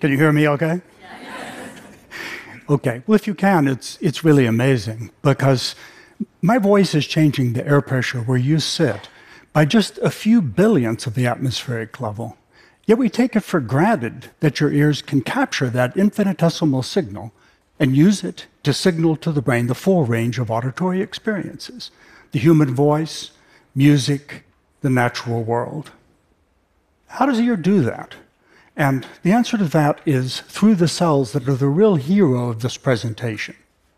Can you hear me okay? okay, well, if you can, it's, it's really amazing because my voice is changing the air pressure where you sit by just a few billionths of the atmospheric level. Yet we take it for granted that your ears can capture that infinitesimal signal and use it to signal to the brain the full range of auditory experiences the human voice, music, the natural world. How does the ear do that? And the answer to that is through the cells that are the real hero of this presentation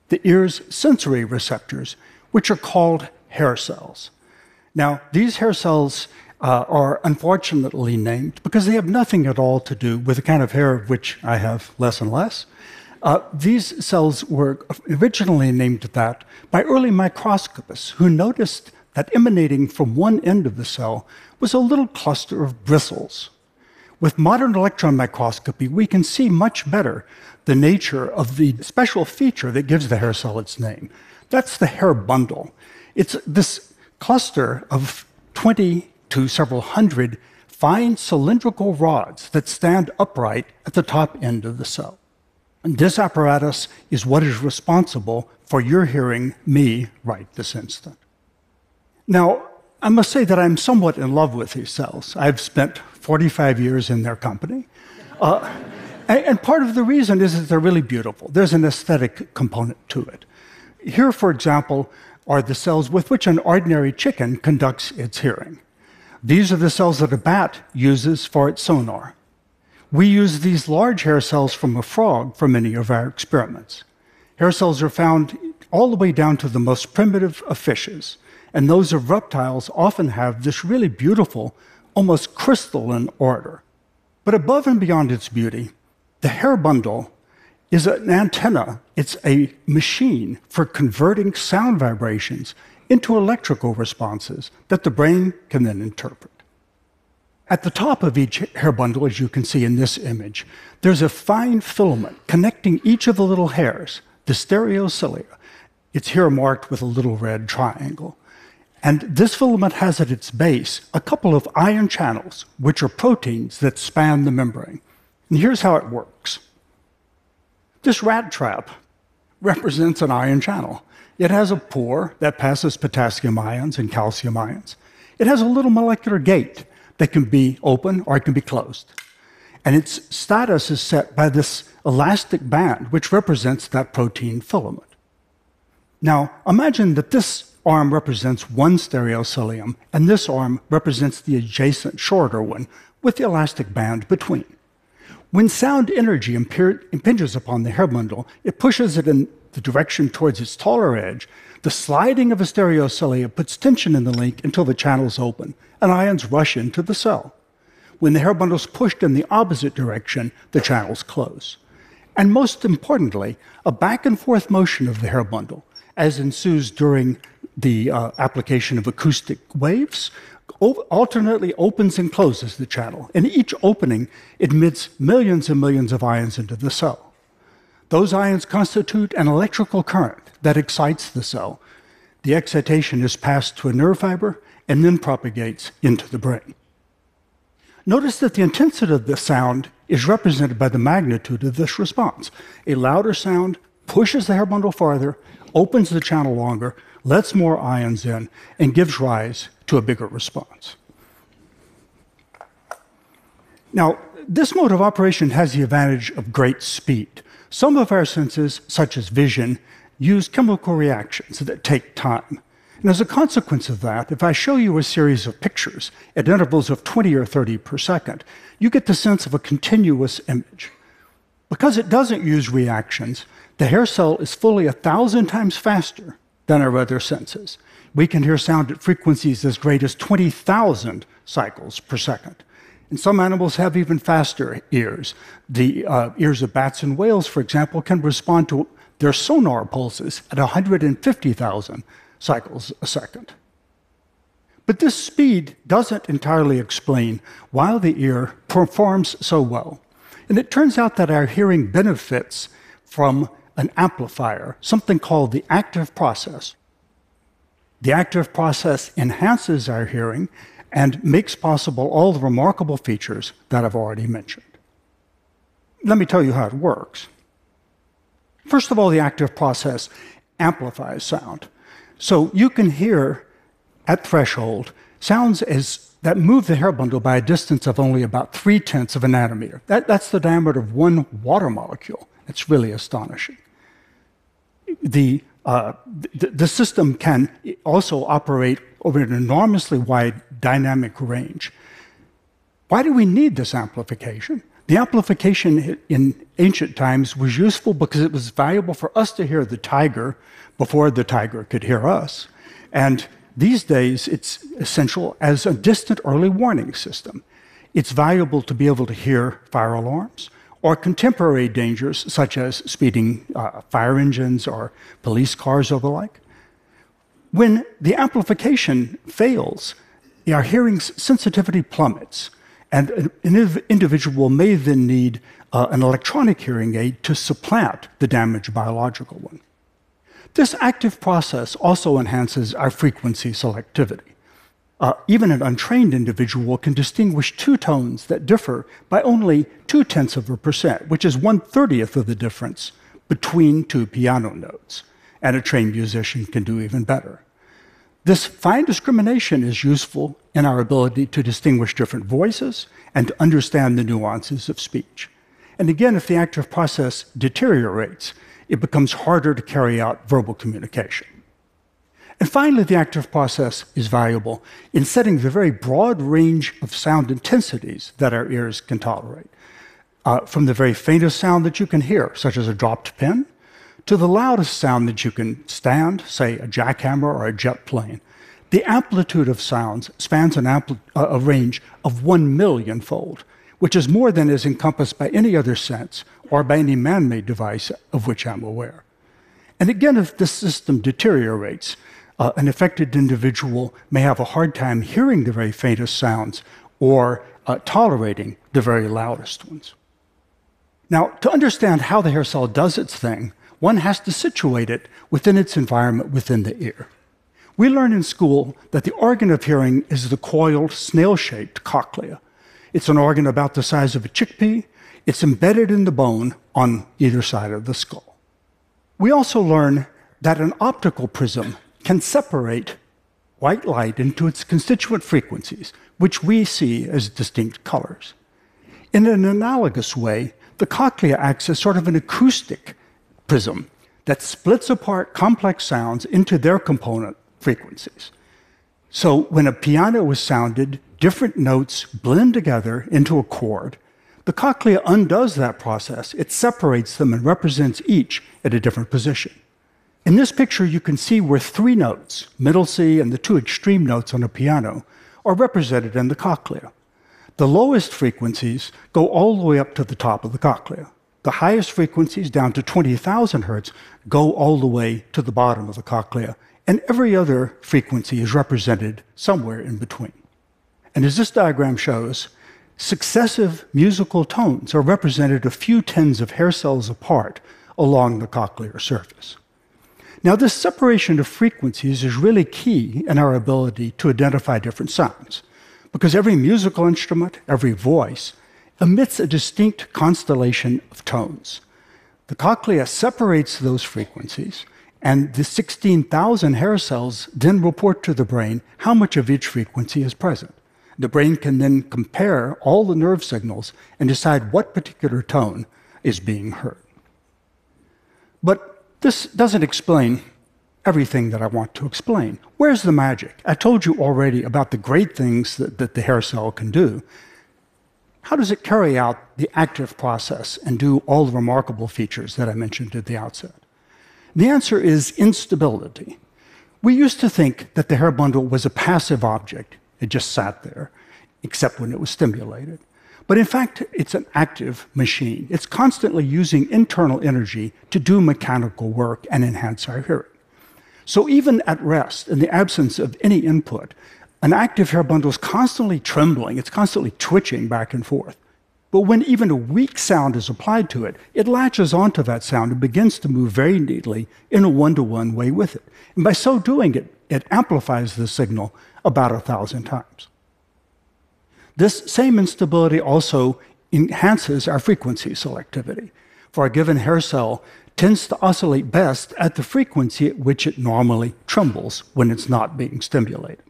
the ear's sensory receptors, which are called hair cells. Now, these hair cells uh, are unfortunately named because they have nothing at all to do with the kind of hair of which I have less and less. Uh, these cells were originally named that by early microscopists who noticed that emanating from one end of the cell was a little cluster of bristles. With modern electron microscopy, we can see much better the nature of the special feature that gives the hair cell its name. That's the hair bundle. It's this cluster of 20 to several hundred fine cylindrical rods that stand upright at the top end of the cell. And this apparatus is what is responsible for your hearing me right this instant. Now, I must say that I'm somewhat in love with these cells. I've spent 45 years in their company. Uh, and part of the reason is that they're really beautiful. There's an aesthetic component to it. Here, for example, are the cells with which an ordinary chicken conducts its hearing. These are the cells that a bat uses for its sonar. We use these large hair cells from a frog for many of our experiments. Hair cells are found all the way down to the most primitive of fishes, and those of reptiles often have this really beautiful, almost crystalline order. But above and beyond its beauty, the hair bundle is an antenna. It's a machine for converting sound vibrations into electrical responses that the brain can then interpret. At the top of each hair bundle, as you can see in this image, there's a fine filament connecting each of the little hairs, the stereocilia. It's here marked with a little red triangle. And this filament has at its base a couple of ion channels, which are proteins that span the membrane. And here's how it works this rat trap represents an ion channel. It has a pore that passes potassium ions and calcium ions. It has a little molecular gate that can be open or it can be closed. And its status is set by this elastic band, which represents that protein filament. Now, imagine that this arm represents one stereocilium, and this arm represents the adjacent shorter one with the elastic band between. When sound energy impinges upon the hair bundle, it pushes it in the direction towards its taller edge, the sliding of a stereocilia puts tension in the link until the channels open, and ions rush into the cell. When the hair bundle is pushed in the opposite direction, the channels close. And most importantly, a back and forth motion of the hair bundle, as ensues during the uh, application of acoustic waves, alternately opens and closes the channel. And each opening admits millions and millions of ions into the cell. Those ions constitute an electrical current that excites the cell. The excitation is passed to a nerve fiber and then propagates into the brain. Notice that the intensity of the sound is represented by the magnitude of this response. A louder sound pushes the hair bundle farther, opens the channel longer, lets more ions in, and gives rise to a bigger response. Now, this mode of operation has the advantage of great speed. Some of our senses, such as vision, use chemical reactions that take time. And as a consequence of that, if I show you a series of pictures at intervals of 20 or 30 per second, you get the sense of a continuous image. Because it doesn't use reactions, the hair cell is fully a thousand times faster than our other senses. We can hear sound at frequencies as great as 20,000 cycles per second. And some animals have even faster ears. The uh, ears of bats and whales, for example, can respond to their sonar pulses at 150,000 cycles a second. But this speed doesn't entirely explain why the ear performs so well. And it turns out that our hearing benefits from an amplifier, something called the active process. The active process enhances our hearing and makes possible all the remarkable features that I've already mentioned. let me tell you how it works. First of all, the active process amplifies sound. So you can hear at threshold sounds as that move the hair bundle by a distance of only about three tenths of a nanometer. That, that's the diameter of one water molecule. It's really astonishing. The, uh, the, the system can also operate over an enormously wide dynamic range. Why do we need this amplification? The amplification in ancient times was useful because it was valuable for us to hear the tiger before the tiger could hear us. And these days, it's essential as a distant early warning system. It's valuable to be able to hear fire alarms or contemporary dangers such as speeding uh, fire engines or police cars or the like. When the amplification fails, our hearing sensitivity plummets, and an individual may then need uh, an electronic hearing aid to supplant the damaged biological one. This active process also enhances our frequency selectivity. Uh, even an untrained individual can distinguish two tones that differ by only two tenths of a percent, which is one thirtieth of the difference between two piano notes. And a trained musician can do even better. This fine discrimination is useful in our ability to distinguish different voices and to understand the nuances of speech. And again, if the active process deteriorates, it becomes harder to carry out verbal communication. And finally, the active process is valuable in setting the very broad range of sound intensities that our ears can tolerate. Uh, from the very faintest sound that you can hear, such as a dropped pin, to the loudest sound that you can stand, say a jackhammer or a jet plane. The amplitude of sounds spans an ampli- uh, a range of one million fold, which is more than is encompassed by any other sense or by any man made device of which I'm aware. And again, if this system deteriorates, uh, an affected individual may have a hard time hearing the very faintest sounds or uh, tolerating the very loudest ones. Now, to understand how the hair cell does its thing, one has to situate it within its environment within the ear. We learn in school that the organ of hearing is the coiled, snail shaped cochlea. It's an organ about the size of a chickpea it's embedded in the bone on either side of the skull. We also learn that an optical prism can separate white light into its constituent frequencies, which we see as distinct colors. In an analogous way, the cochlea acts as sort of an acoustic prism that splits apart complex sounds into their component frequencies. So when a piano is sounded, different notes blend together into a chord, the cochlea undoes that process. It separates them and represents each at a different position. In this picture, you can see where three notes, middle C and the two extreme notes on a piano, are represented in the cochlea. The lowest frequencies go all the way up to the top of the cochlea. The highest frequencies, down to 20,000 hertz, go all the way to the bottom of the cochlea, and every other frequency is represented somewhere in between. And as this diagram shows, Successive musical tones are represented a few tens of hair cells apart along the cochlear surface. Now, this separation of frequencies is really key in our ability to identify different sounds, because every musical instrument, every voice, emits a distinct constellation of tones. The cochlea separates those frequencies, and the 16,000 hair cells then report to the brain how much of each frequency is present. The brain can then compare all the nerve signals and decide what particular tone is being heard. But this doesn't explain everything that I want to explain. Where's the magic? I told you already about the great things that, that the hair cell can do. How does it carry out the active process and do all the remarkable features that I mentioned at the outset? The answer is instability. We used to think that the hair bundle was a passive object. It just sat there, except when it was stimulated. But in fact, it's an active machine. It's constantly using internal energy to do mechanical work and enhance our hearing. So even at rest, in the absence of any input, an active hair bundle is constantly trembling, it's constantly twitching back and forth. But when even a weak sound is applied to it, it latches onto that sound and begins to move very neatly in a one to one way with it. And by so doing, it, it amplifies the signal about a thousand times. This same instability also enhances our frequency selectivity. For a given hair cell tends to oscillate best at the frequency at which it normally trembles when it's not being stimulated.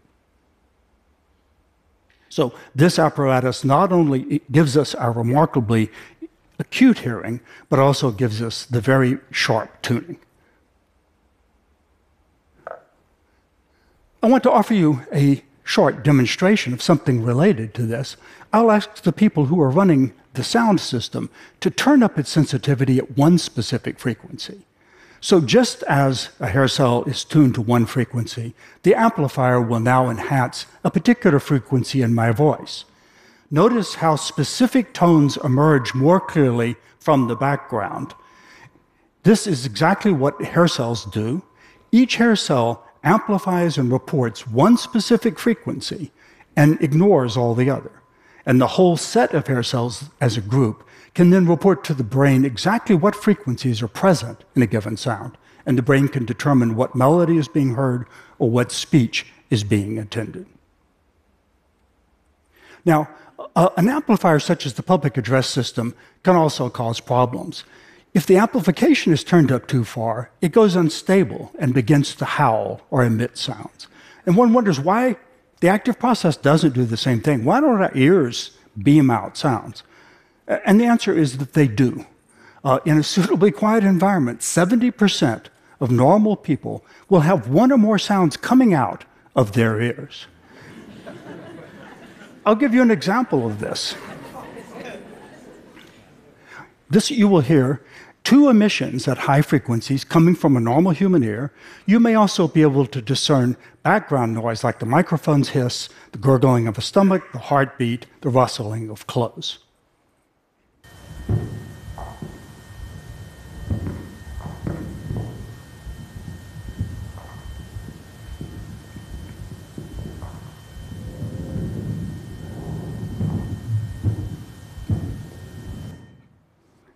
So, this apparatus not only gives us our remarkably acute hearing, but also gives us the very sharp tuning. I want to offer you a short demonstration of something related to this. I'll ask the people who are running the sound system to turn up its sensitivity at one specific frequency. So, just as a hair cell is tuned to one frequency, the amplifier will now enhance a particular frequency in my voice. Notice how specific tones emerge more clearly from the background. This is exactly what hair cells do. Each hair cell amplifies and reports one specific frequency and ignores all the other. And the whole set of hair cells as a group can then report to the brain exactly what frequencies are present in a given sound. And the brain can determine what melody is being heard or what speech is being intended. Now, uh, an amplifier such as the public address system can also cause problems. If the amplification is turned up too far, it goes unstable and begins to howl or emit sounds. And one wonders why the active process doesn't do the same thing. Why don't our ears beam out sounds? And the answer is that they do. Uh, in a suitably quiet environment, 70% of normal people will have one or more sounds coming out of their ears. I'll give you an example of this. This you will hear two emissions at high frequencies coming from a normal human ear. You may also be able to discern background noise like the microphone's hiss, the gurgling of a stomach, the heartbeat, the rustling of clothes.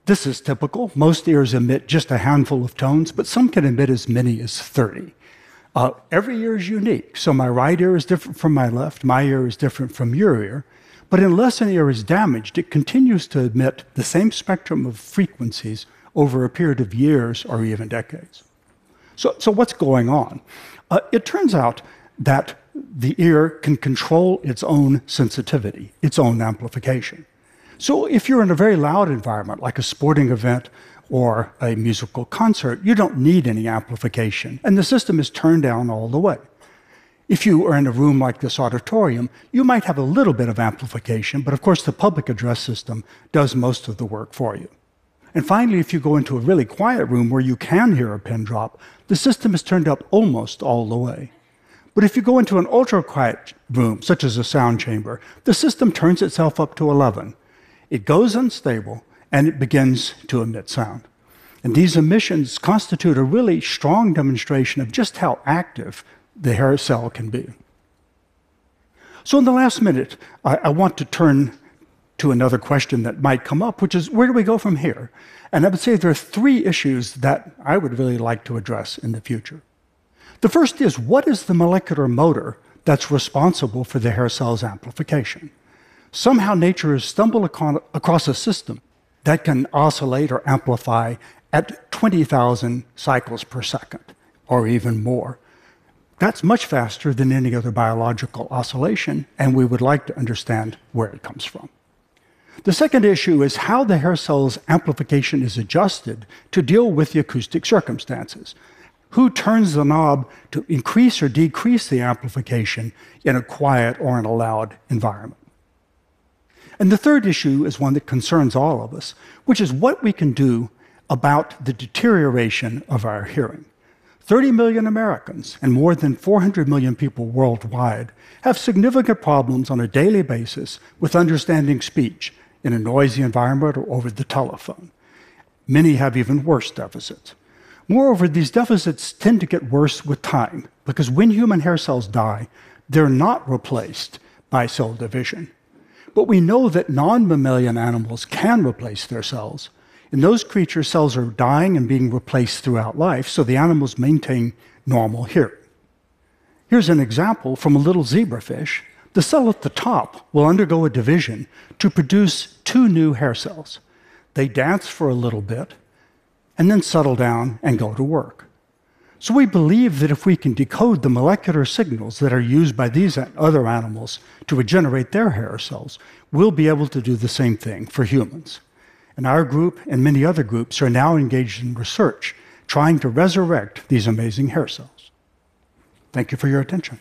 This is typical. Most ears emit just a handful of tones, but some can emit as many as 30. Uh, every ear is unique. So my right ear is different from my left, my ear is different from your ear. But unless an ear is damaged, it continues to emit the same spectrum of frequencies over a period of years or even decades. So, so what's going on? Uh, it turns out that the ear can control its own sensitivity, its own amplification. So if you're in a very loud environment, like a sporting event or a musical concert, you don't need any amplification, and the system is turned down all the way. If you are in a room like this auditorium, you might have a little bit of amplification, but of course the public address system does most of the work for you. And finally, if you go into a really quiet room where you can hear a pin drop, the system is turned up almost all the way. But if you go into an ultra quiet room, such as a sound chamber, the system turns itself up to 11 it goes unstable and it begins to emit sound. And these emissions constitute a really strong demonstration of just how active the hair cell can be. So, in the last minute, I, I, want to turn to another question that might come up, which is where do we go from here? And I would say there are three issues that I would really like to address in the future. The first is what is the molecular motor that's responsible for the hair cell's amplification? Somehow nature has stumbled across a system that can oscillate or amplify at 20,000 cycles per second or even more. That's much faster than any other biological oscillation, and we would like to understand where it comes from. The second issue is how the hair cell's amplification is adjusted to deal with the acoustic circumstances. Who turns the knob to increase or decrease the amplification in a quiet or in a loud environment? And the third issue is one that concerns all of us, which is what we can do about the deterioration of our hearing. 30 million Americans and more than 400 million people worldwide have significant problems on a daily basis with understanding speech in a noisy environment or over the telephone. Many have even worse deficits. Moreover, these deficits tend to get worse with time because when human hair cells die, they're not replaced by cell division. But we know that non mammalian animals can replace their cells. In those creatures, cells are dying and being replaced throughout life, so the animals maintain normal hearing. Here's an example from a little zebrafish. The cell at the top will undergo a division to produce two new hair cells. They dance for a little bit and then settle down and go to work. So we believe that if we can decode the molecular signals that are used by these other animals to regenerate their hair cells, we'll be able to do the same thing for humans. And our group and many other groups are now engaged in research trying to resurrect these amazing hair cells. Thank you for your attention.